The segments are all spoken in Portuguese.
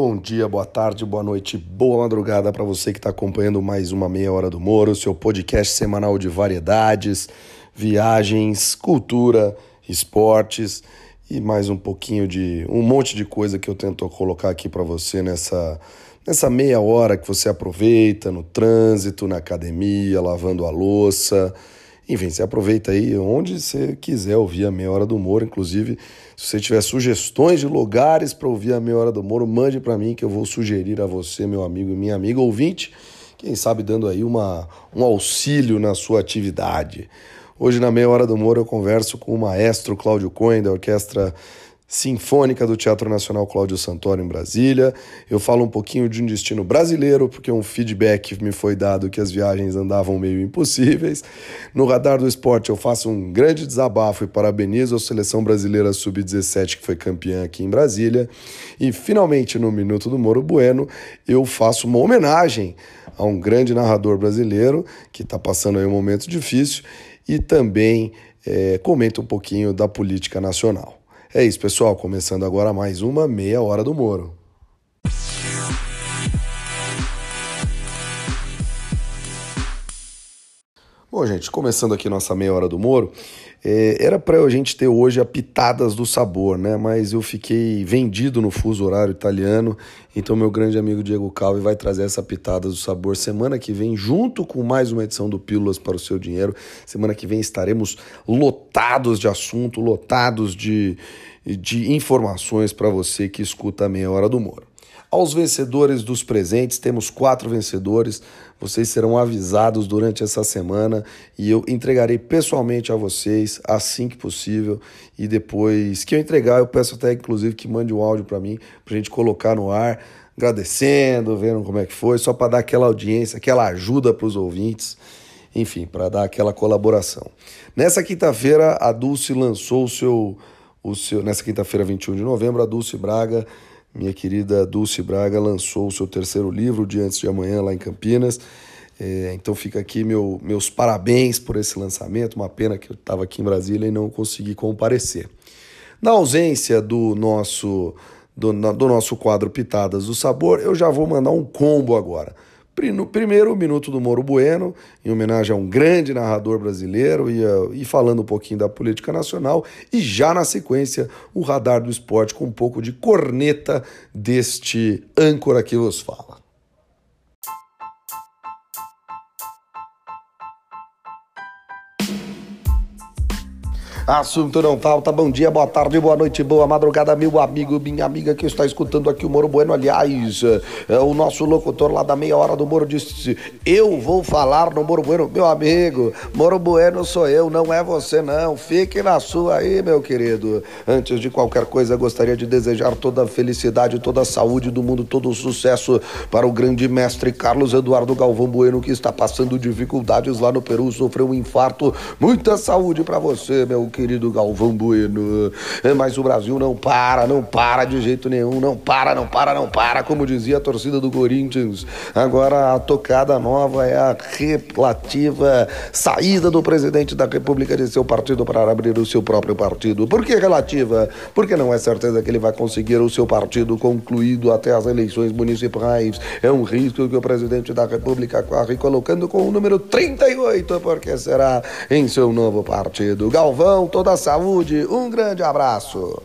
Bom dia, boa tarde, boa noite, boa madrugada para você que está acompanhando mais uma Meia Hora do Moro, seu podcast semanal de variedades, viagens, cultura, esportes e mais um pouquinho de um monte de coisa que eu tento colocar aqui para você nessa nessa meia hora que você aproveita no trânsito, na academia, lavando a louça. Enfim, você aproveita aí onde você quiser ouvir a Meia Hora do Moro. Inclusive, se você tiver sugestões de lugares para ouvir a Meia Hora do Moro, mande para mim que eu vou sugerir a você, meu amigo e minha amiga ouvinte, quem sabe dando aí uma, um auxílio na sua atividade. Hoje, na Meia Hora do Moro, eu converso com o maestro Cláudio Cohen, da Orquestra Sinfônica do Teatro Nacional Cláudio Santoro em Brasília. Eu falo um pouquinho de um destino brasileiro, porque um feedback me foi dado que as viagens andavam meio impossíveis. No Radar do Esporte eu faço um grande desabafo e parabenizo a seleção brasileira sub-17 que foi campeã aqui em Brasília. E finalmente no Minuto do Moro Bueno eu faço uma homenagem a um grande narrador brasileiro que está passando aí um momento difícil e também é, comento um pouquinho da política nacional. É isso, pessoal. Começando agora mais uma meia hora do Moro. Bom, gente, começando aqui nossa meia hora do Moro, era para a gente ter hoje a Pitadas do Sabor, né? Mas eu fiquei vendido no fuso horário italiano, então meu grande amigo Diego Calvi vai trazer essa Pitadas do Sabor semana que vem, junto com mais uma edição do Pílulas para o Seu Dinheiro. Semana que vem estaremos lotados de assunto, lotados de, de informações para você que escuta a meia hora do Moro. Aos vencedores dos presentes, temos quatro vencedores. Vocês serão avisados durante essa semana e eu entregarei pessoalmente a vocês assim que possível. E depois que eu entregar, eu peço até inclusive que mande um áudio para mim, para a gente colocar no ar, agradecendo, vendo como é que foi, só para dar aquela audiência, aquela ajuda para os ouvintes enfim, para dar aquela colaboração. Nessa quinta-feira, a Dulce lançou o seu, o seu. Nessa quinta-feira, 21 de novembro, a Dulce Braga minha querida Dulce Braga lançou o seu terceiro livro, Diante de Amanhã, lá em Campinas. É, então fica aqui meu, meus parabéns por esse lançamento. Uma pena que eu estava aqui em Brasília e não consegui comparecer. Na ausência do nosso, do, do nosso quadro Pitadas do Sabor, eu já vou mandar um combo agora. Primeiro, o Minuto do Moro Bueno, em homenagem a um grande narrador brasileiro e, uh, e falando um pouquinho da política nacional. E já na sequência, o Radar do Esporte com um pouco de corneta deste âncora que vos fala. Assunto não falta. Bom dia, boa tarde, boa noite, boa madrugada, meu amigo, minha amiga que está escutando aqui o Moro Bueno. Aliás, é, o nosso locutor lá da meia hora do Moro disse: Eu vou falar no Moro Bueno. Meu amigo, Moro Bueno sou eu, não é você, não. Fique na sua aí, meu querido. Antes de qualquer coisa, gostaria de desejar toda a felicidade, toda a saúde do mundo, todo o sucesso para o grande mestre Carlos Eduardo Galvão Bueno, que está passando dificuldades lá no Peru, sofreu um infarto. Muita saúde para você, meu querido querido Galvão Bueno. É, mas o Brasil não para, não para de jeito nenhum, não para, não para, não para, como dizia a torcida do Corinthians. Agora a tocada nova é a relativa saída do presidente da República de seu partido para abrir o seu próprio partido. Por que relativa? Porque não é certeza que ele vai conseguir o seu partido concluído até as eleições municipais. É um risco que o presidente da República corre colocando com o número 38, porque será em seu novo partido. Galvão, toda a saúde. Um grande abraço.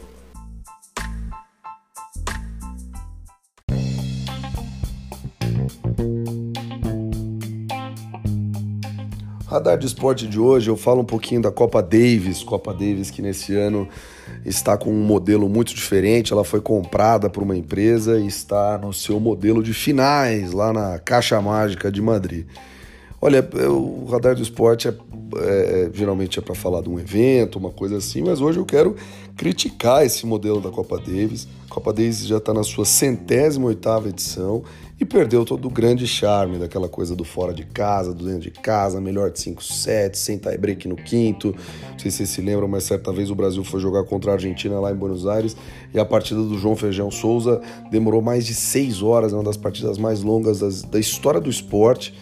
Radar de esporte de hoje, eu falo um pouquinho da Copa Davis, Copa Davis que nesse ano está com um modelo muito diferente. Ela foi comprada por uma empresa e está no seu modelo de finais lá na Caixa Mágica de Madrid. Olha, o radar do esporte é, é, é geralmente é para falar de um evento, uma coisa assim, mas hoje eu quero criticar esse modelo da Copa Davis. A Copa Davis já está na sua centésima oitava edição e perdeu todo o grande charme daquela coisa do fora de casa, do dentro de casa, melhor de 5 sets, sem tie break no quinto. Não sei se vocês se lembram, mas certa vez o Brasil foi jogar contra a Argentina lá em Buenos Aires e a partida do João Feijão Souza demorou mais de seis horas, é uma das partidas mais longas das, da história do esporte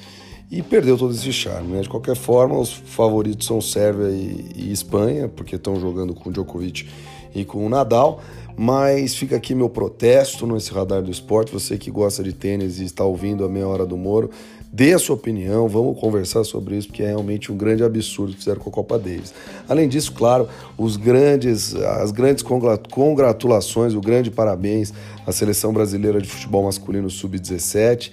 e perdeu todo esse charme. Né? De qualquer forma, os favoritos são Sérvia e, e Espanha, porque estão jogando com o Djokovic e com o Nadal. Mas fica aqui meu protesto nesse radar do esporte. Você que gosta de tênis e está ouvindo a meia hora do Moro, dê a sua opinião, vamos conversar sobre isso, porque é realmente um grande absurdo que fizeram com a Copa Davis. Além disso, claro, os grandes, as grandes congratulações, o grande parabéns à seleção brasileira de futebol masculino sub-17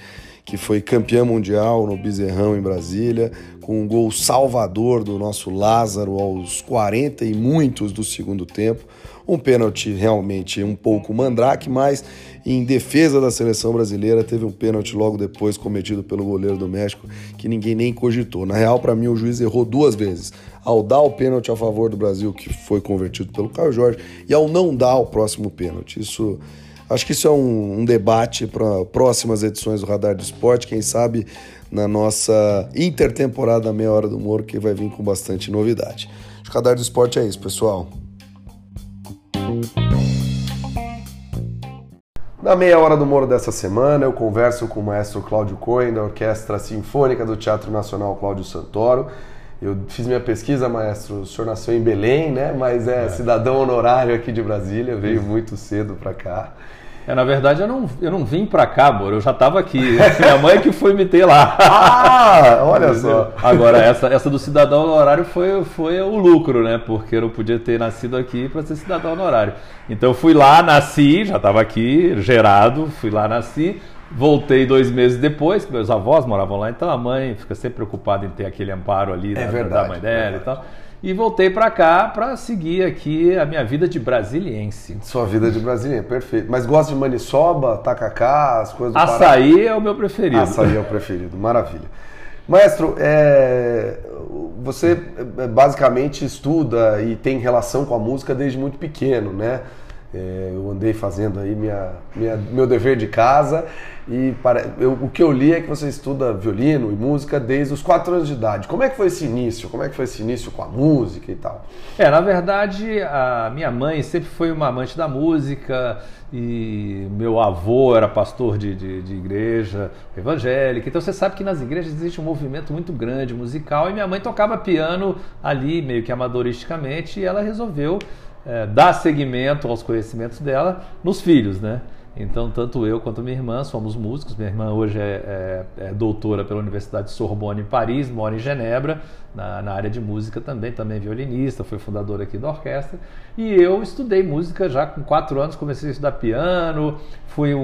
que foi campeã mundial no Bezerrão em Brasília, com um gol salvador do nosso Lázaro aos 40 e muitos do segundo tempo. Um pênalti realmente um pouco mandrake, mas em defesa da seleção brasileira teve um pênalti logo depois cometido pelo goleiro do México que ninguém nem cogitou. Na real, para mim, o juiz errou duas vezes. Ao dar o pênalti a favor do Brasil, que foi convertido pelo Caio Jorge, e ao não dar o próximo pênalti. Isso Acho que isso é um, um debate para próximas edições do Radar do Esporte, quem sabe na nossa intertemporada Meia Hora do Humor, que vai vir com bastante novidade. O Radar do Esporte é isso, pessoal. Na meia hora do Moro dessa semana, eu converso com o maestro Cláudio Cohen, da Orquestra Sinfônica do Teatro Nacional Cláudio Santoro. Eu fiz minha pesquisa, maestro. O senhor nasceu em Belém, né? Mas é, é. cidadão honorário aqui de Brasília, veio muito cedo para cá. É, na verdade, eu não, eu não vim para cá, Moro, eu já estava aqui. Minha mãe que foi me ter lá. Ah, olha só. Agora, essa, essa do cidadão honorário foi, foi o lucro, né? Porque eu não podia ter nascido aqui para ser cidadão honorário. Então, eu fui lá, nasci, já estava aqui, gerado, fui lá, nasci. Voltei dois meses depois, que meus avós moravam lá, então a mãe fica sempre preocupada em ter aquele amparo ali é da, verdade, da mãe dela e tal e voltei para cá para seguir aqui a minha vida de brasiliense. Sua vida de brasiliense, perfeito. Mas gosta de maniçoba, tacacá, as coisas do Açaí Pará? é o meu preferido. Açaí é o preferido, maravilha. Maestro, é, você é, basicamente estuda e tem relação com a música desde muito pequeno, né? É, eu andei fazendo aí minha, minha, meu dever de casa e para, eu, o que eu li é que você estuda violino e música desde os 4 anos de idade. Como é que foi esse início? Como é que foi esse início com a música e tal? É, na verdade, a minha mãe sempre foi uma amante da música e meu avô era pastor de, de, de igreja evangélica. Então você sabe que nas igrejas existe um movimento muito grande musical e minha mãe tocava piano ali, meio que amadoristicamente, e ela resolveu é, dar seguimento aos conhecimentos dela nos filhos, né? Então, tanto eu quanto minha irmã somos músicos. Minha irmã hoje é, é, é doutora pela Universidade de Sorbonne em Paris, mora em Genebra, na, na, área de música também, também violinista, foi fundadora aqui da orquestra. E eu estudei música já com quatro anos, comecei a estudar piano, fui um,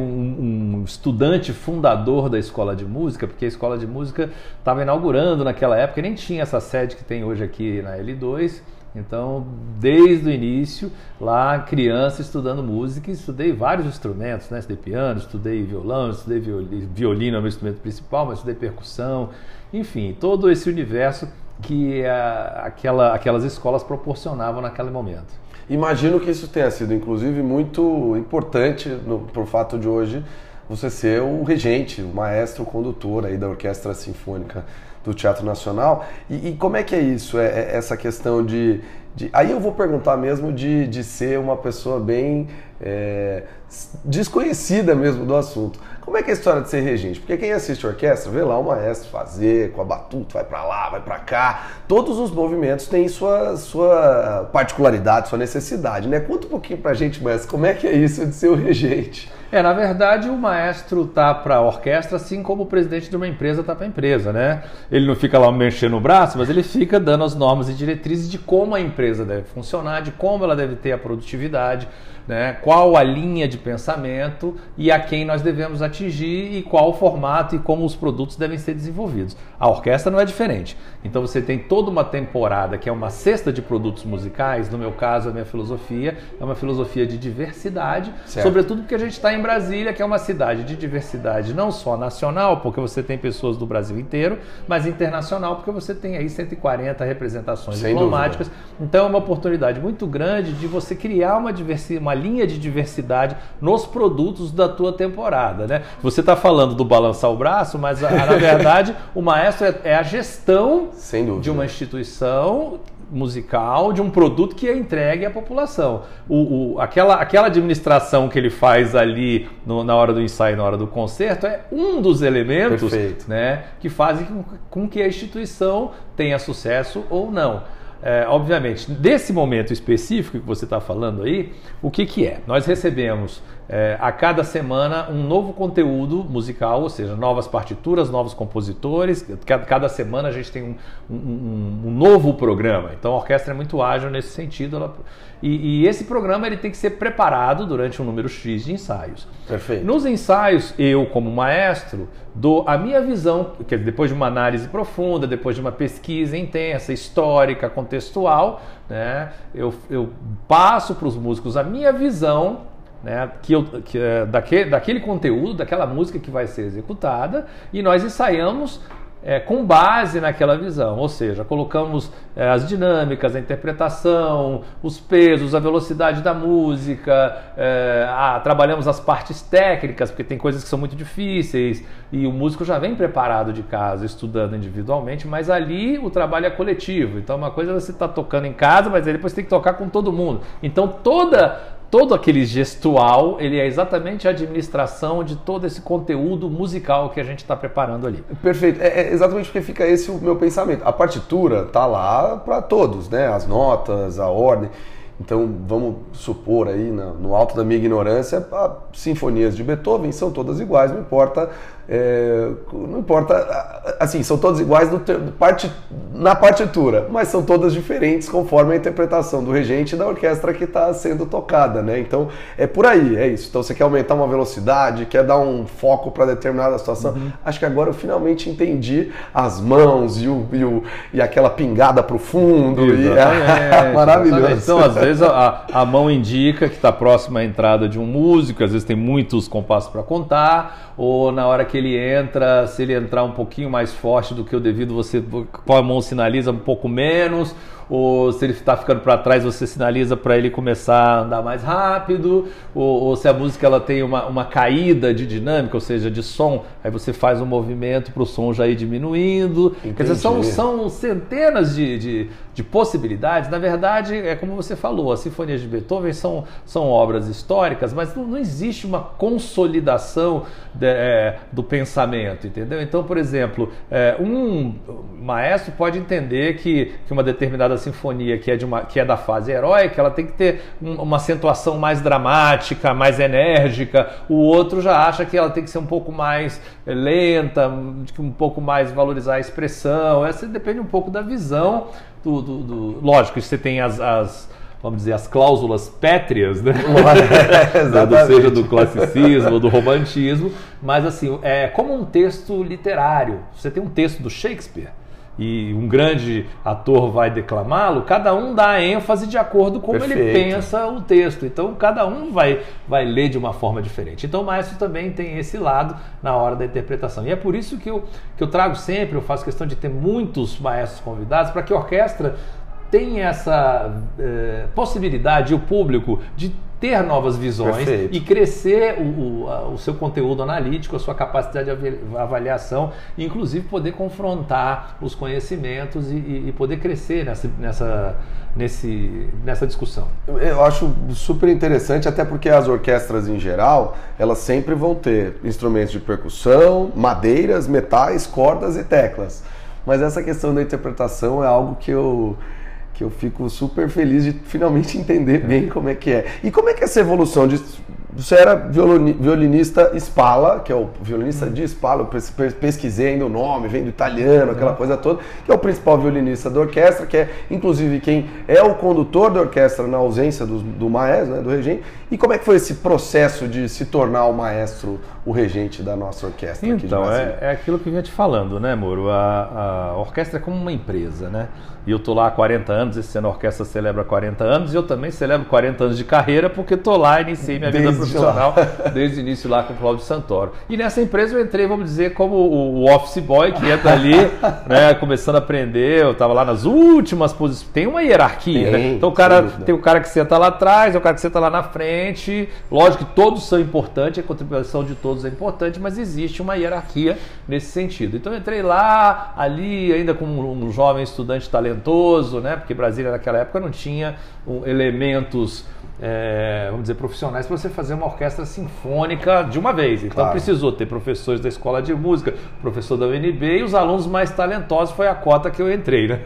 um estudante fundador da escola de música, porque a escola de música estava inaugurando naquela época, nem tinha essa sede que tem hoje aqui na L2. Então, desde o início, lá criança estudando música, estudei vários instrumentos, né? Estudei piano, estudei violão, estudei violino, é o meu instrumento principal, mas estudei percussão, enfim, todo esse universo que a, aquela, aquelas escolas proporcionavam naquele momento. Imagino que isso tenha sido, inclusive, muito importante no, por fato de hoje você ser o regente, o maestro, o condutor aí da Orquestra Sinfônica do Teatro Nacional. E, e como é que é isso? É, é, essa questão de, de, Aí eu vou perguntar mesmo de, de ser uma pessoa bem é, desconhecida mesmo do assunto. Como é que é a história de ser regente? Porque quem assiste orquestra vê lá o maestro fazer com a batuta, vai para lá, vai para cá. Todos os movimentos têm sua, sua particularidade, sua necessidade, né? Conta um pouquinho pra gente, maestro, como é que é isso de ser o regente? É, na verdade, o maestro tá para a orquestra assim como o presidente de uma empresa tá para a empresa, né? Ele não fica lá mexendo o braço, mas ele fica dando as normas e diretrizes de como a empresa deve funcionar, de como ela deve ter a produtividade, né? qual a linha de pensamento e a quem nós devemos atingir e qual o formato e como os produtos devem ser desenvolvidos. A orquestra não é diferente. Então você tem toda uma temporada que é uma cesta de produtos musicais. No meu caso, a minha filosofia é uma filosofia de diversidade, certo. sobretudo porque a gente está em Brasília, que é uma cidade de diversidade não só nacional, porque você tem pessoas do Brasil inteiro, mas internacional, porque você tem aí 140 representações Sem diplomáticas. Dúvida. Então é uma oportunidade muito grande de você criar uma diversidade, uma linha de diversidade nos produtos da tua temporada, né? Você está falando do balançar o braço, mas na verdade o maestro é, é a gestão de uma instituição musical de um produto que é entregue à população. O, o, aquela, aquela administração que ele faz ali no, na hora do ensaio, na hora do concerto, é um dos elementos né, que fazem com, com que a instituição tenha sucesso ou não. É, obviamente, desse momento específico que você está falando aí, o que, que é? Nós recebemos é, a cada semana um novo conteúdo musical, ou seja, novas partituras, novos compositores. Cada, cada semana a gente tem um, um, um, novo programa. Então a orquestra é muito ágil nesse sentido. Ela, e, e, esse programa ele tem que ser preparado durante um número X de ensaios. Perfeito. Nos ensaios, eu, como maestro, dou a minha visão, que depois de uma análise profunda, depois de uma pesquisa intensa, histórica, contextual, né, eu, eu passo para os músicos a minha visão né, que, eu, que é, daquele, daquele conteúdo, daquela música que vai ser executada, e nós ensaiamos é, com base naquela visão, ou seja, colocamos é, as dinâmicas, a interpretação, os pesos, a velocidade da música, é, a, trabalhamos as partes técnicas, porque tem coisas que são muito difíceis e o músico já vem preparado de casa, estudando individualmente, mas ali o trabalho é coletivo. Então, uma coisa é você está tocando em casa, mas aí depois tem que tocar com todo mundo. Então, toda todo aquele gestual, ele é exatamente a administração de todo esse conteúdo musical que a gente está preparando ali. Perfeito. É, é, exatamente porque fica esse o meu pensamento. A partitura tá lá para todos, né? As notas, a ordem. Então, vamos supor aí, no alto da minha ignorância, as sinfonias de Beethoven são todas iguais, não importa é, não importa, assim, são todas iguais no, parte, na partitura, mas são todas diferentes conforme a interpretação do regente e da orquestra que está sendo tocada, né? Então é por aí, é isso. Então você quer aumentar uma velocidade, quer dar um foco para determinada situação. Uhum. Acho que agora eu finalmente entendi as mãos e, o, e, o, e aquela pingada para o fundo. E é maravilhoso. Então, às vezes a, a mão indica que está próxima à entrada de um músico, às vezes tem muitos compassos para contar, ou na hora que que ele entra, se ele entrar um pouquinho mais forte do que o devido, você com a mão sinaliza um pouco menos, ou se ele está ficando para trás, você sinaliza para ele começar a andar mais rápido, ou, ou, se a música ela tem uma, uma caída de dinâmica, ou seja, de som, aí você faz um movimento para o som já ir diminuindo. Entendi. Quer dizer, são, são centenas de, de, de, possibilidades. Na verdade, é como você falou, as sinfonias de Beethoven são, são obras históricas, mas não, não existe uma consolidação de, é, do pensamento, entendeu? Então, por exemplo, é, um maestro pode entender que, que uma determinada da sinfonia, que é, de uma, que é da fase heróica, ela tem que ter um, uma acentuação mais dramática, mais enérgica. O outro já acha que ela tem que ser um pouco mais lenta, um pouco mais valorizar a expressão. Essa depende um pouco da visão do. do, do... Lógico, você tem as, as vamos dizer, as cláusulas pétreas, né? É, seja do classicismo, do romantismo, mas assim, é como um texto literário. Você tem um texto do Shakespeare e um grande ator vai declamá-lo, cada um dá ênfase de acordo com como ele pensa o texto. Então, cada um vai, vai ler de uma forma diferente. Então, o maestro também tem esse lado na hora da interpretação. E é por isso que eu, que eu trago sempre, eu faço questão de ter muitos maestros convidados, para que a orquestra tenha essa eh, possibilidade, o público, de ter novas visões Perfeito. e crescer o, o, o, seu conteúdo analítico, a sua capacidade de avaliação, e inclusive poder confrontar os conhecimentos e, e poder crescer nessa, nessa, nesse, nessa discussão. Eu acho super interessante, até porque as orquestras em geral, elas sempre vão ter instrumentos de percussão, madeiras, metais, cordas e teclas. Mas essa questão da interpretação é algo que eu que eu fico super feliz de finalmente entender bem como é que é. E como é que é essa evolução de você era violinista Spala, que é o violinista de Spala, eu pesquisei ainda o nome, vem do italiano, aquela uhum. coisa toda, que é o principal violinista da orquestra, que é inclusive quem é o condutor da orquestra na ausência do, do maestro, né, do regente. E como é que foi esse processo de se tornar o maestro, o regente da nossa orquestra? Então, é, é, aquilo que eu vinha te falando, né, Moro? A, a orquestra é como uma empresa, né? E eu tô lá há 40 anos, esse ano a orquestra celebra 40 anos, e eu também celebro 40 anos de carreira, porque tô lá, iniciei minha vida profissional desde o início lá com o Cláudio Santoro. E nessa empresa eu entrei, vamos dizer, como o office boy que entra ali, né, começando a aprender. Eu estava lá nas últimas posições. Tem uma hierarquia, né? tem, né? Então o cara tem o cara que senta lá atrás, tem o cara que senta lá na frente. Lógico que todos são importantes, a contribuição de todos é importante, mas existe uma hierarquia nesse sentido. Então eu entrei lá, ali, ainda como um jovem estudante talentoso, né? Porque Brasília naquela época não tinha elementos é, vamos dizer, profissionais para você fazer uma orquestra sinfônica de uma vez. Então claro. precisou ter professores da escola de música, professor da UNB e os alunos mais talentosos foi a cota que eu entrei, né?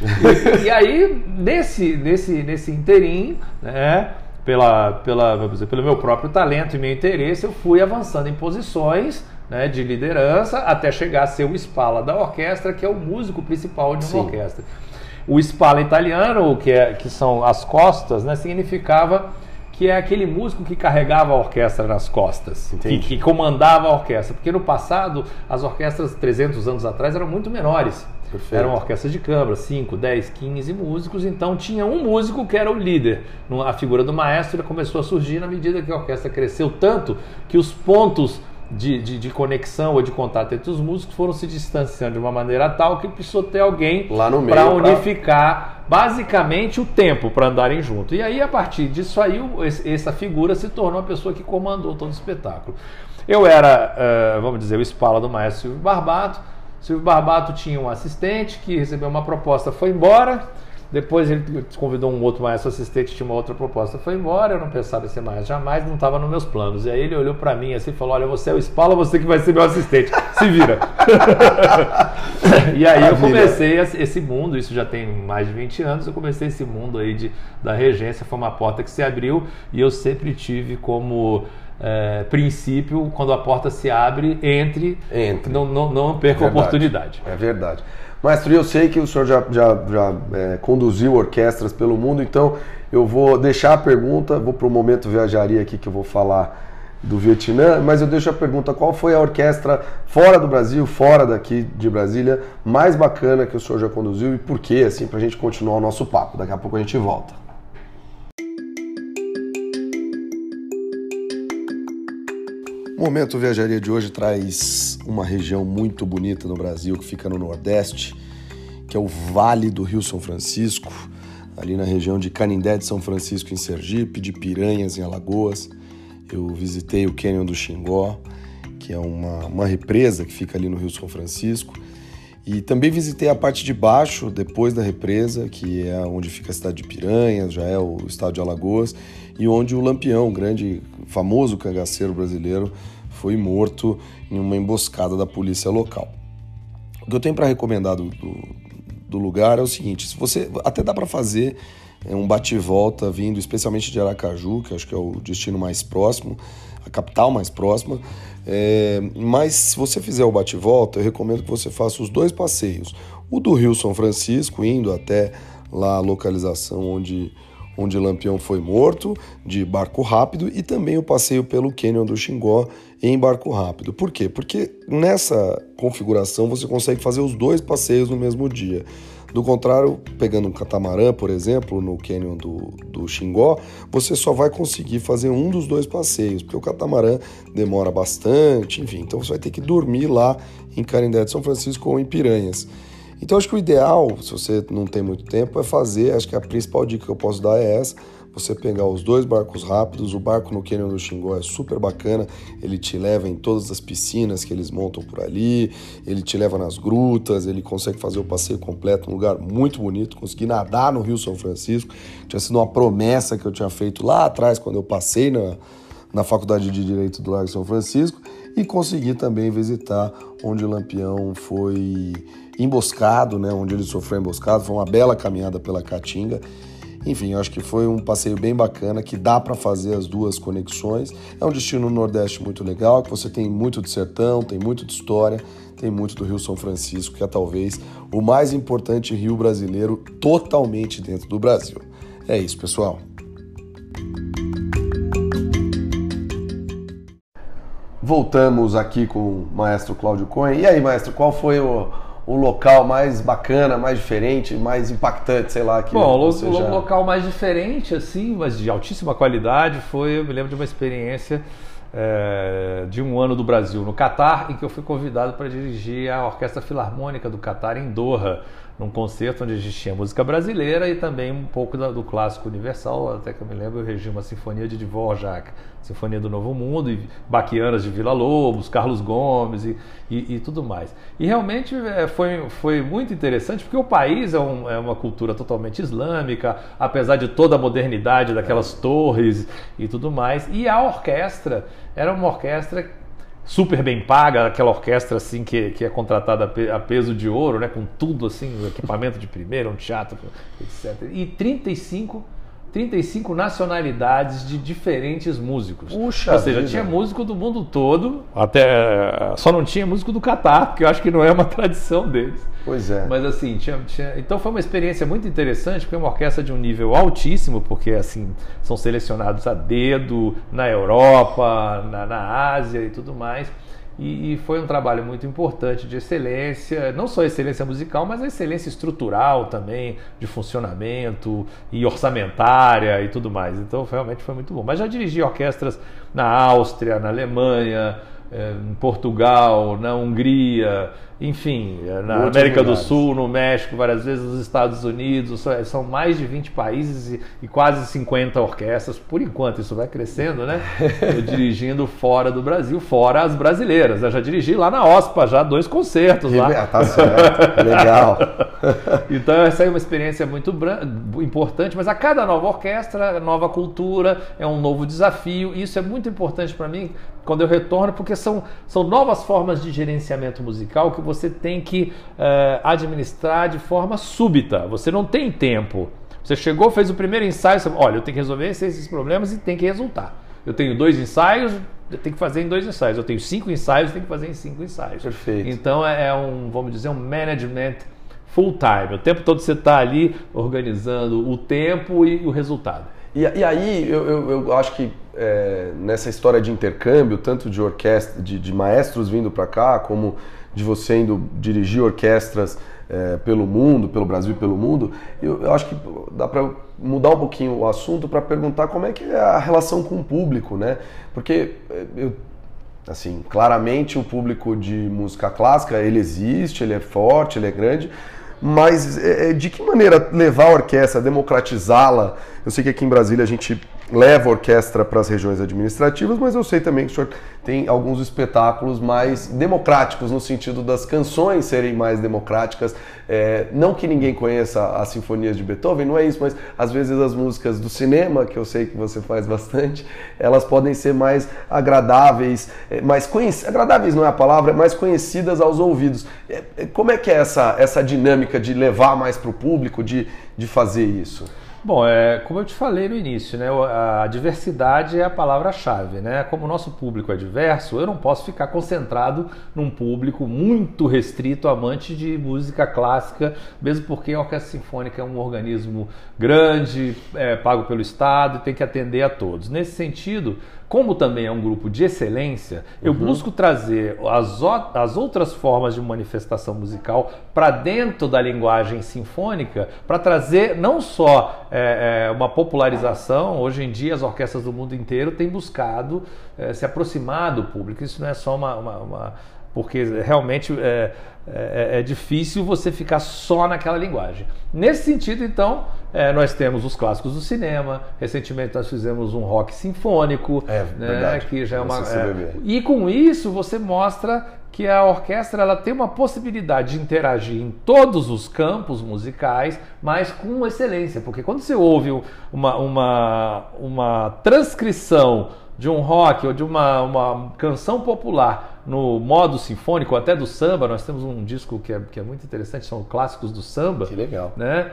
E, e aí, nesse, nesse, nesse interim, né, pela, pela, vamos dizer, pelo meu próprio talento e meu interesse, eu fui avançando em posições né, de liderança até chegar a ser o Spala da orquestra, que é o músico principal de uma Sim. orquestra. O Spala italiano, que, é, que são as costas, né, significava que é aquele músico que carregava a orquestra nas costas, que, que, comandava a orquestra. Porque no passado, as orquestras, 300 anos atrás, eram muito menores. Perfeito. Eram orquestras de câmara, 5, 10, 15 músicos, então tinha um músico que era o líder. A figura do maestro começou a surgir na medida que a orquestra cresceu tanto que os pontos de, de, de, conexão ou de contato entre os músicos foram se distanciando de uma maneira tal que precisou ter alguém para unificar pra... basicamente o tempo para andarem junto. E aí, a partir disso aí, essa figura se tornou a pessoa que comandou todo o espetáculo. Eu era, uh, vamos dizer, o espala do maestro Silvio Barbato. Silvio Barbato tinha um assistente que recebeu uma proposta, foi embora. Depois ele convidou um outro maestro assistente, tinha uma outra proposta, foi embora, eu não pensava em ser maestro jamais, não estava nos meus planos. E aí ele olhou para mim assim e falou: Olha, você é o Spala, você que vai ser meu assistente, se vira. e aí eu comecei esse mundo, isso já tem mais de 20 anos, eu comecei esse mundo aí de, da regência, foi uma porta que se abriu e eu sempre tive como. É, princípio, quando a porta se abre, entre, entre. não, não, não perca a oportunidade. É verdade. Maestro, eu sei que o senhor já, já, já é, conduziu orquestras pelo mundo, então eu vou deixar a pergunta, vou para o momento viajaria aqui que eu vou falar do Vietnã, mas eu deixo a pergunta: qual foi a orquestra fora do Brasil, fora daqui de Brasília, mais bacana que o senhor já conduziu e por quê, assim, para a gente continuar o nosso papo? Daqui a pouco a gente volta. O Momento Viajaria de hoje traz uma região muito bonita no Brasil que fica no Nordeste, que é o Vale do Rio São Francisco, ali na região de Canindé de São Francisco em Sergipe, de Piranhas em Alagoas. Eu visitei o Canyon do Xingó, que é uma, uma represa que fica ali no Rio São Francisco. E também visitei a parte de baixo, depois da represa, que é onde fica a cidade de Piranhas, já é o estado de Alagoas, e onde o Lampião, o grande, famoso cangaceiro brasileiro, foi morto em uma emboscada da polícia local. O que eu tenho para recomendar do, do, do, lugar é o seguinte: se você até dá para fazer é, um bate-volta vindo, especialmente de Aracaju, que acho que é o destino mais próximo, a capital mais próxima. É, mas se você fizer o bate-volta, eu recomendo que você faça os dois passeios. O do Rio São Francisco, indo até lá a localização onde, onde Lampião foi morto, de barco rápido, e também o passeio pelo Canyon do Xingó em barco rápido. Por quê? Porque nessa configuração você consegue fazer os dois passeios no mesmo dia. Do contrário, pegando um catamarã, por exemplo, no canyon do, do Xingó, você só vai conseguir fazer um dos dois passeios, porque o catamarã demora bastante, enfim, então você vai ter que dormir lá em Carindé de São Francisco ou em Piranhas. Então acho que o ideal, se você não tem muito tempo, é fazer, acho que a principal dica que eu posso dar é essa, você pegar os dois barcos rápidos. O barco no Canyon do Xingó é super bacana, ele te leva em todas as piscinas que eles montam por ali, ele te leva nas grutas, ele consegue fazer o passeio completo, um lugar muito bonito. Consegui nadar no Rio São Francisco, tinha sido uma promessa que eu tinha feito lá atrás, quando eu passei na, na Faculdade de Direito do Lago São Francisco, e consegui também visitar onde o Lampião foi emboscado, né, onde ele sofreu emboscado. Foi uma bela caminhada pela Caatinga enfim, eu acho que foi um passeio bem bacana, que dá para fazer as duas conexões. É um destino no Nordeste muito legal, que você tem muito de sertão, tem muito de história, tem muito do Rio São Francisco, que é talvez o mais importante rio brasileiro totalmente dentro do Brasil. É isso, pessoal. Voltamos aqui com o maestro Cláudio Cohen. E aí, maestro, qual foi o, o local mais bacana, mais diferente, mais impactante, sei lá. Que Bom, o já... local mais diferente, assim, mas de altíssima qualidade, foi, eu me lembro de uma experiência é, de um ano do Brasil, no Catar, em que eu fui convidado para dirigir a Orquestra Filarmônica do Catar em Doha num concerto onde a gente tinha música brasileira e também um pouco do, do clássico universal, até que eu me lembro, eu regi uma sinfonia de Dvorak, Sinfonia do Novo Mundo, e Baquianas de Vila Lobos, Carlos Gomes e, e, e tudo mais. E realmente é, foi, foi muito interessante, porque o país é, um, é, uma cultura totalmente islâmica, apesar de toda a modernidade daquelas torres e tudo mais, e a orquestra era uma orquestra super bem paga, aquela orquestra assim que, que é contratada a peso de ouro, né, com tudo assim, equipamento de primeira, um teatro, etc. E 35 35 nacionalidades de diferentes músicos. Puxa Ou seja, vida. tinha músico do mundo todo, até só não tinha músico do Catar, porque eu acho que não é uma tradição deles. Pois é. Mas assim, tinha, tinha, então foi uma experiência muito interessante, porque é uma orquestra de um nível altíssimo, porque assim, são selecionados a dedo na Europa, na, na Ásia e tudo mais. E, e, foi um trabalho muito importante de excelência, não só excelência musical, mas a excelência estrutural também, de funcionamento e orçamentária e tudo mais. Então realmente foi muito bom. Mas já dirigi orquestras na Áustria, na Alemanha, eh, em Portugal, na Hungria, enfim, na Muitos América do Sul, no México, várias vezes nos Estados Unidos, são mais de 20 países e, quase 50 orquestras, por enquanto isso vai crescendo, né? Estou dirigindo fora do Brasil, fora as brasileiras. Eu já dirigi lá na OSPA, já dois concertos lá. Ah, tá certo, legal. então essa é uma experiência muito importante, mas a cada nova orquestra, nova cultura, é um novo desafio, e isso é muito importante para mim quando eu retorno, porque são, são novas formas de gerenciamento musical que você tem que uh, administrar de forma súbita. Você não tem tempo. Você chegou, fez o primeiro ensaio, você, olha, eu tenho que resolver esses problemas e tem que resultar. Eu tenho dois ensaios, eu tenho que fazer em dois ensaios. Eu tenho cinco ensaios, eu tenho que fazer em cinco ensaios. Perfeito. Então é, é um, vamos dizer, um management full time. O tempo todo você está ali organizando o tempo e o resultado. E, e aí eu, eu, eu, acho que é, nessa história de intercâmbio, tanto de orquestra, de, de maestros vindo para cá, como de você indo dirigir orquestras é, pelo mundo, pelo Brasil pelo mundo, eu, eu acho que dá para mudar um pouquinho o assunto para perguntar como é que é a relação com o público, né? Porque é, eu, assim, claramente o público de música clássica, ele existe, ele é forte, ele é grande, mas é, é, de que maneira levar a orquestra, democratizá-la? Eu sei que aqui em Brasília a gente leva a orquestra para as regiões administrativas, mas eu sei também que o senhor tem alguns espetáculos mais democráticos, no sentido das canções serem mais democráticas. É, não que ninguém conheça as sinfonias de Beethoven, não é isso, mas às vezes as músicas do cinema, que eu sei que você faz bastante, elas podem ser mais agradáveis, é, mais conhecidas, agradáveis não é a palavra, mais conhecidas aos ouvidos. É, é, como é que é essa, essa dinâmica de levar mais para o público, de, de fazer isso? Bom, é, como eu te falei no início, né, a diversidade é a palavra-chave. Né? Como o nosso público é diverso, eu não posso ficar concentrado num público muito restrito, amante de música clássica, mesmo porque a Orquestra Sinfônica é um organismo grande, é, pago pelo Estado e tem que atender a todos. Nesse sentido, como também é um grupo de excelência, eu uhum. busco trazer as, as outras formas de manifestação musical para dentro da linguagem sinfônica, para trazer não só é, é, uma popularização, hoje em dia as orquestras do mundo inteiro têm buscado é, se aproximar do público, isso não é só uma, uma, uma porque realmente é, é, é, difícil você ficar só naquela linguagem. Nesse sentido, então, é, nós temos os clássicos do cinema. Recentemente nós fizemos um rock sinfônico, é, né, verdade. que já é uma. É, e com isso você mostra que a orquestra ela tem uma possibilidade de interagir em todos os campos musicais, mas com excelência, porque quando você ouve uma, uma, uma transcrição de um rock ou de uma, uma canção popular no modo sinfônico, até do samba, nós temos um disco que é, que é muito interessante, são clássicos do samba. Que legal. Né?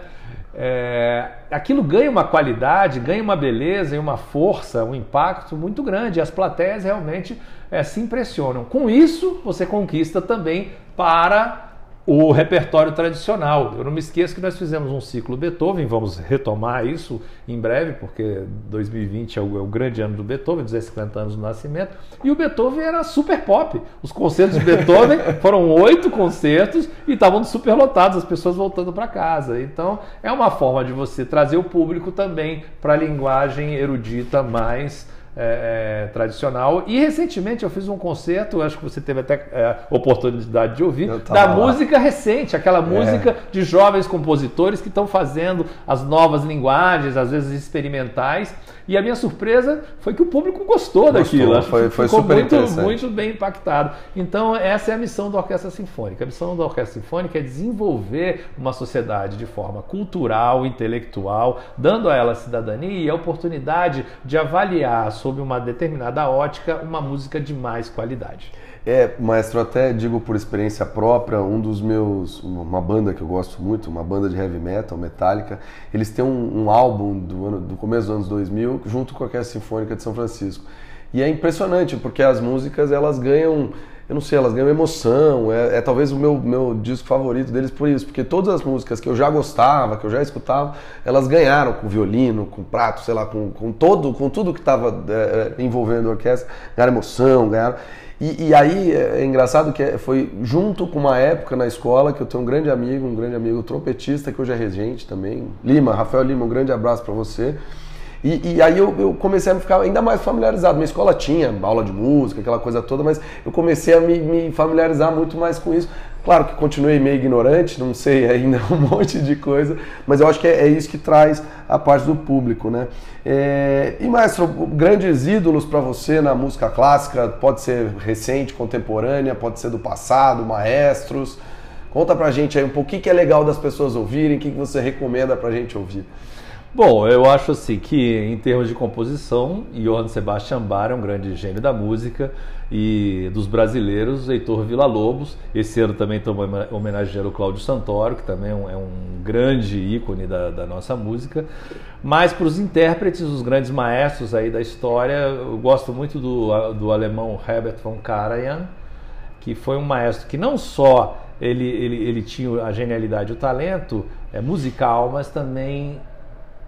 É, aquilo ganha uma qualidade, ganha uma beleza e uma força, um impacto muito grande. As plateias realmente é, se impressionam. Com isso, você conquista também para o repertório tradicional. Eu não me esqueço que nós fizemos um ciclo Beethoven, vamos retomar isso em breve, porque 2020 é o, é o grande ano do Beethoven, 250 anos do nascimento, e o Beethoven era super pop. Os concertos de Beethoven foram oito concertos e estavam super lotados, as pessoas voltando para casa. Então é uma forma de você trazer o público também para a linguagem erudita mais é, é, tradicional. E recentemente eu fiz um concerto, acho que você teve até é, oportunidade de ouvir, da lá. música recente, aquela música de jovens compositores que estão fazendo as novas linguagens, às vezes experimentais. E a minha surpresa foi que o público gostou, gostou daquilo. Foi, foi Ficou super muito, muito bem impactado. Então, essa é a missão da Orquestra Sinfônica. A missão da Orquestra Sinfônica é desenvolver uma sociedade de forma cultural, intelectual, dando a ela a cidadania e a oportunidade de avaliar a sua sob uma determinada ótica, uma música de mais qualidade. É, maestro, até digo por experiência própria, um dos meus, uma banda que eu gosto muito, uma banda de heavy metal, Metallica, eles têm um, um álbum do, ano, do começo dos anos 2000 junto com a Orquestra Sinfônica de São Francisco. E é impressionante, porque as músicas elas ganham, eu não sei, elas ganham emoção, é, é, talvez o meu, meu disco favorito deles por isso, porque todas as músicas que eu já gostava, que eu já escutava, elas ganharam com violino, com prato, sei lá, com, com, todo, com tudo que estava é, é, envolvendo a orquestra, ganharam emoção, ganharam... E, e, aí é, é engraçado que foi junto com uma época na escola que eu tenho um grande amigo, um grande amigo trompetista, que hoje é regente também, Lima, Rafael Lima, um grande abraço para você. E, e aí eu, eu, comecei a ficar ainda mais familiarizado. Minha escola tinha aula de música, aquela coisa toda, mas eu comecei a me, me familiarizar muito mais com isso. Claro que continuei meio ignorante, não sei ainda um monte de coisa, mas eu acho que é, é isso que traz a parte do público, né? É, e maestro, grandes ídolos para você na música clássica, pode ser recente, contemporânea, pode ser do passado, maestros. Conta pra gente aí um pouco o que, é legal das pessoas ouvirem, o que, que você recomenda pra gente ouvir. Bom, eu acho assim que em termos de composição, Johann Sebastian Bach é um grande gênio da música e dos brasileiros, Heitor Villa-Lobos. Esse ano também estamos homenageando o Cláudio Santoro, que também é um, é um grande ícone da, da, nossa música. Mas para os intérpretes, os grandes maestros aí da história, eu gosto muito do, do alemão Herbert von Karajan, que foi um maestro que não só ele, ele, ele tinha a genialidade, o talento é, musical, mas também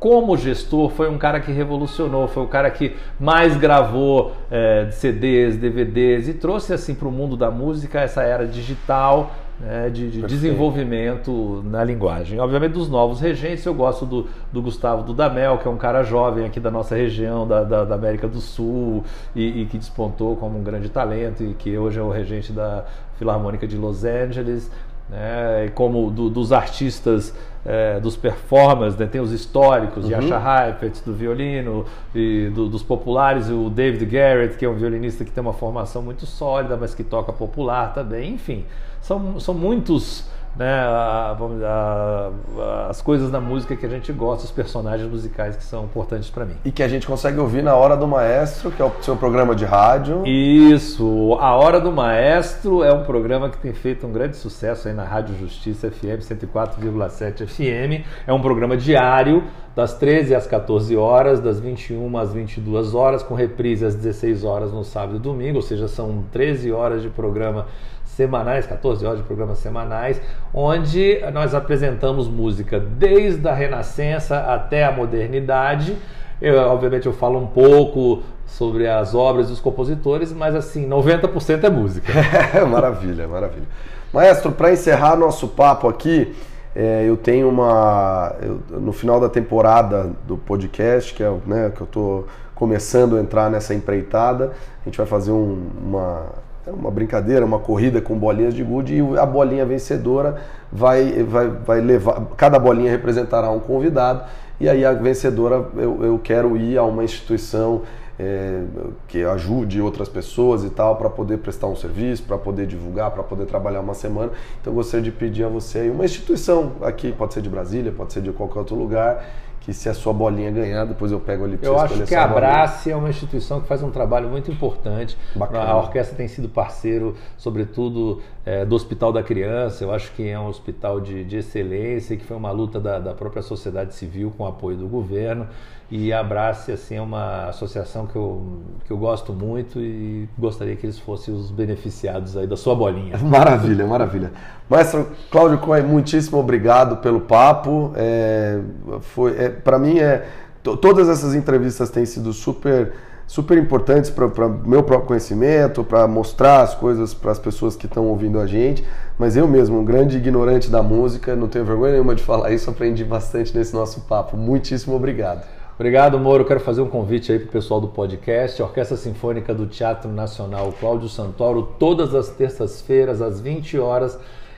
como gestor, foi um cara que revolucionou, foi o cara que mais gravou é, CDs, DVDs e trouxe assim para o mundo da música essa era digital né, de, de desenvolvimento na linguagem. Obviamente dos novos regentes, eu gosto do, do, Gustavo Dudamel, que é um cara jovem aqui da nossa região, da, da, da América do Sul, e, e, que despontou como um grande talento, e que hoje é o regente da Filarmônica de Los Angeles né, como do, dos artistas, é, dos performers, né, tem os históricos, uhum. Yasha Heifetz do violino, e do, dos populares, o David Garrett, que é um violinista que tem uma formação muito sólida, mas que toca popular também, enfim, são, são muitos né, a, a, as coisas da música que a gente gosta, os personagens musicais que são importantes para mim. E que a gente consegue ouvir na Hora do Maestro, que é o seu programa de rádio. Isso, a Hora do Maestro é um programa que tem feito um grande sucesso aí na Rádio Justiça FM 104,7 FM. É um programa diário, das 13 às 14 horas, das 21 às 22 horas, com reprise às 16 horas no sábado e domingo, ou seja, são 13 horas de programa semanais, 14 horas de programas semanais, onde nós apresentamos música desde a Renascença até a modernidade. Eu, obviamente eu falo um pouco sobre as obras dos compositores, mas assim, 90% é música. maravilha, maravilha. Maestro, para encerrar nosso papo aqui, é, eu tenho uma. Eu, no final da temporada do podcast, que é né, que eu estou começando a entrar nessa empreitada, a gente vai fazer um, uma é uma brincadeira, uma corrida com bolinhas de gude e a bolinha vencedora vai, vai, vai levar. Cada bolinha representará um convidado e aí a vencedora eu, eu quero ir a uma instituição é, que ajude outras pessoas e tal para poder prestar um serviço, para poder divulgar, para poder trabalhar uma semana. Então eu gostaria de pedir a você aí uma instituição aqui, pode ser de Brasília, pode ser de qualquer outro lugar que se a sua bolinha ganhar, depois eu pego ali para Eu acho que a Abrace é uma instituição que faz um trabalho muito importante. Bacana. A orquestra tem sido parceiro, sobretudo, é, do Hospital da Criança. Eu acho que é um hospital de, de excelência, que foi uma luta da, da própria sociedade civil com o apoio do governo. E a Abrace assim, é uma associação que eu, que eu gosto muito e gostaria que eles fossem os beneficiados aí da sua bolinha. Maravilha, maravilha. Maestro Cláudio Cohen, muitíssimo obrigado pelo papo. É, foi, é, Para mim, é, todas essas entrevistas têm sido super super importantes para o meu próprio conhecimento, para mostrar as coisas para as pessoas que estão ouvindo a gente. Mas eu mesmo, um grande ignorante da música, não tenho vergonha nenhuma de falar isso, aprendi bastante nesse nosso papo. Muitíssimo obrigado. Obrigado, Moro. Quero fazer um convite aí para o pessoal do podcast, Orquestra Sinfônica do Teatro Nacional Cláudio Santoro, todas as terças-feiras, às 20 horas,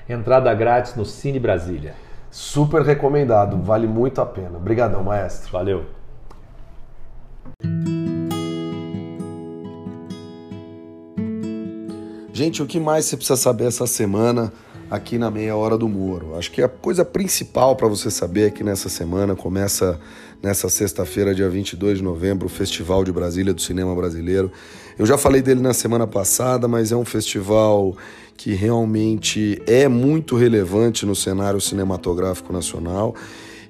entrada grátis no Cine Brasília. Super recomendado, vale muito a pena. Obrigadão, maestro. Valeu. Gente, o que mais você precisa saber essa semana? Aqui na Meia Hora do Moro. Acho que a coisa principal para você saber é que nessa semana começa, nessa sexta-feira, dia 22 de novembro, o Festival de Brasília do Cinema Brasileiro. Eu já falei dele na semana passada, mas é um festival que realmente é muito relevante no cenário cinematográfico nacional.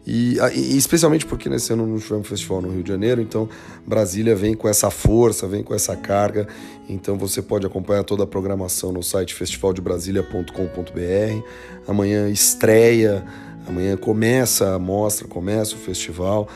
E, e, especialmente porque nesse ano não tivemos festival no Rio de Janeiro, então Brasília vem com essa força, vem com essa carga. Então você pode acompanhar toda a programação no site festivaldebrasilia.com.br. Amanhã estreia, amanhã começa a mostra, começa o festival.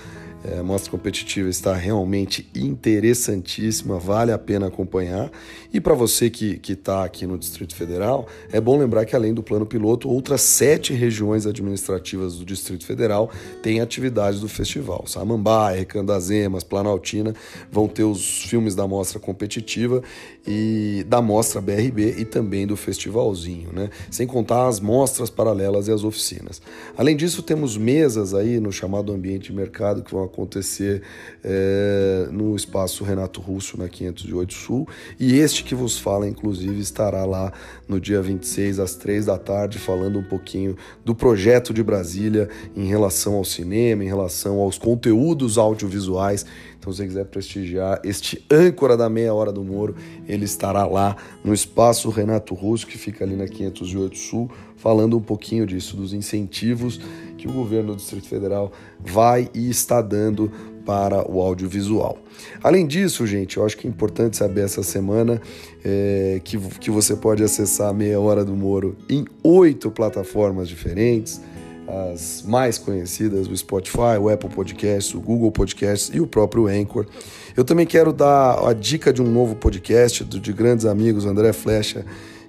É, a mostra competitiva está realmente interessantíssima, vale a pena acompanhar. E para você que está aqui no Distrito Federal, é bom lembrar que além do plano piloto, outras sete regiões administrativas do Distrito Federal têm atividades do festival. Samambaia, Recandazemas, Planaltina vão ter os filmes da mostra competitiva e da mostra BRB e também do festivalzinho, né? Sem contar as mostras paralelas e as oficinas. Além disso, temos mesas aí no chamado ambiente de mercado que vão acontecer é, no espaço Renato Russo na 508 Sul e este que vos fala, inclusive, estará lá no dia 26 às 3 da tarde falando um pouquinho do projeto de Brasília em relação ao cinema, em relação aos conteúdos audiovisuais então, se você quiser prestigiar este âncora da meia hora do Moro, ele estará lá no espaço Renato Russo, que fica ali na 508 Sul, falando um pouquinho disso, dos incentivos que o governo do Distrito Federal vai e está dando para o audiovisual. Além disso, gente, eu acho que é importante saber essa semana é, que, que você pode acessar a Meia Hora do Moro em oito plataformas diferentes as mais conhecidas, o Spotify, o Apple Podcasts, o Google Podcasts e o próprio Anchor. Eu também quero dar a dica de um novo podcast de grandes amigos André Flecha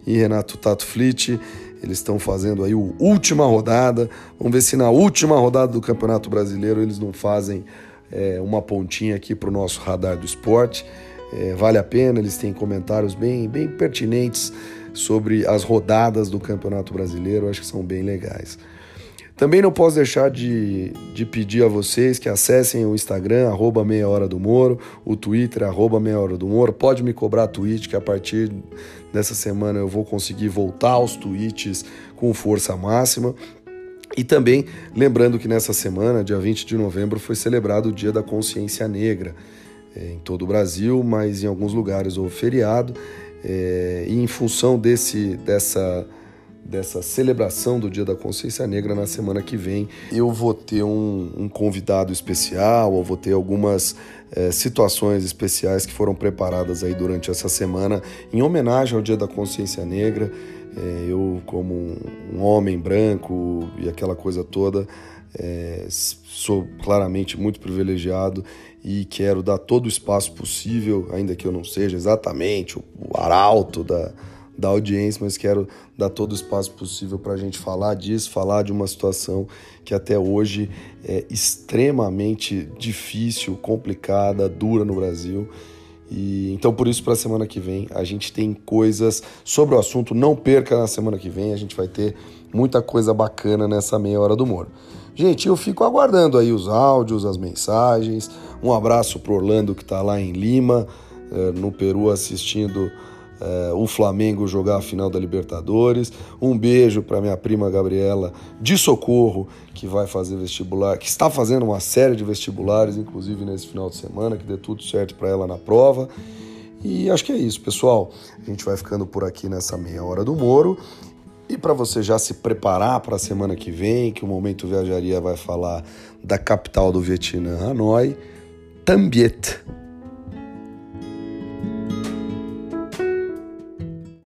e Renato Tato Flit. Eles estão fazendo aí o última rodada. Vamos ver se na última rodada do Campeonato Brasileiro eles não fazem é, uma pontinha aqui para o nosso radar do esporte. É, vale a pena, eles têm comentários bem, bem pertinentes sobre as rodadas do Campeonato Brasileiro, acho que são bem legais. Também não posso deixar de, de pedir a vocês que acessem o Instagram, arroba meia hora do Moro, o Twitter, arroba meia hora do Moro. Pode me cobrar tweet, que a partir dessa semana eu vou conseguir voltar aos tweets com força máxima. E também lembrando que nessa semana, dia 20 de novembro, foi celebrado o Dia da Consciência Negra é, em todo o Brasil, mas em alguns lugares houve feriado. É, e em função desse, dessa dessa celebração do Dia da Consciência Negra na semana que vem. Eu vou ter um, um convidado especial, ou vou ter algumas é, situações especiais que foram preparadas aí durante essa semana em homenagem ao Dia da Consciência Negra. É, eu, como um homem branco e aquela coisa toda, é, sou claramente muito privilegiado e quero dar todo o espaço possível, ainda que eu não seja exatamente o arauto da da audiência, mas quero dar todo o espaço possível para a gente falar disso, falar de uma situação que até hoje é extremamente difícil, complicada, dura no Brasil. E então por isso para a semana que vem a gente tem coisas sobre o assunto. Não perca na semana que vem, a gente vai ter muita coisa bacana nessa meia hora do humor. Gente, eu fico aguardando aí os áudios, as mensagens. Um abraço pro Orlando que está lá em Lima, eh, no Peru, assistindo é, o Flamengo jogar a final da Libertadores. Um beijo para minha prima Gabriela de Socorro, que vai fazer vestibular, que está fazendo uma série de vestibulares, inclusive nesse final de semana, que dê tudo certo para ela na prova. E acho que é isso, pessoal. A gente vai ficando por aqui nessa meia hora do Moro. E para você já se preparar para a semana que vem, que o Momento Viajaria vai falar da capital do Vietnã, Hanoi, Tambiet.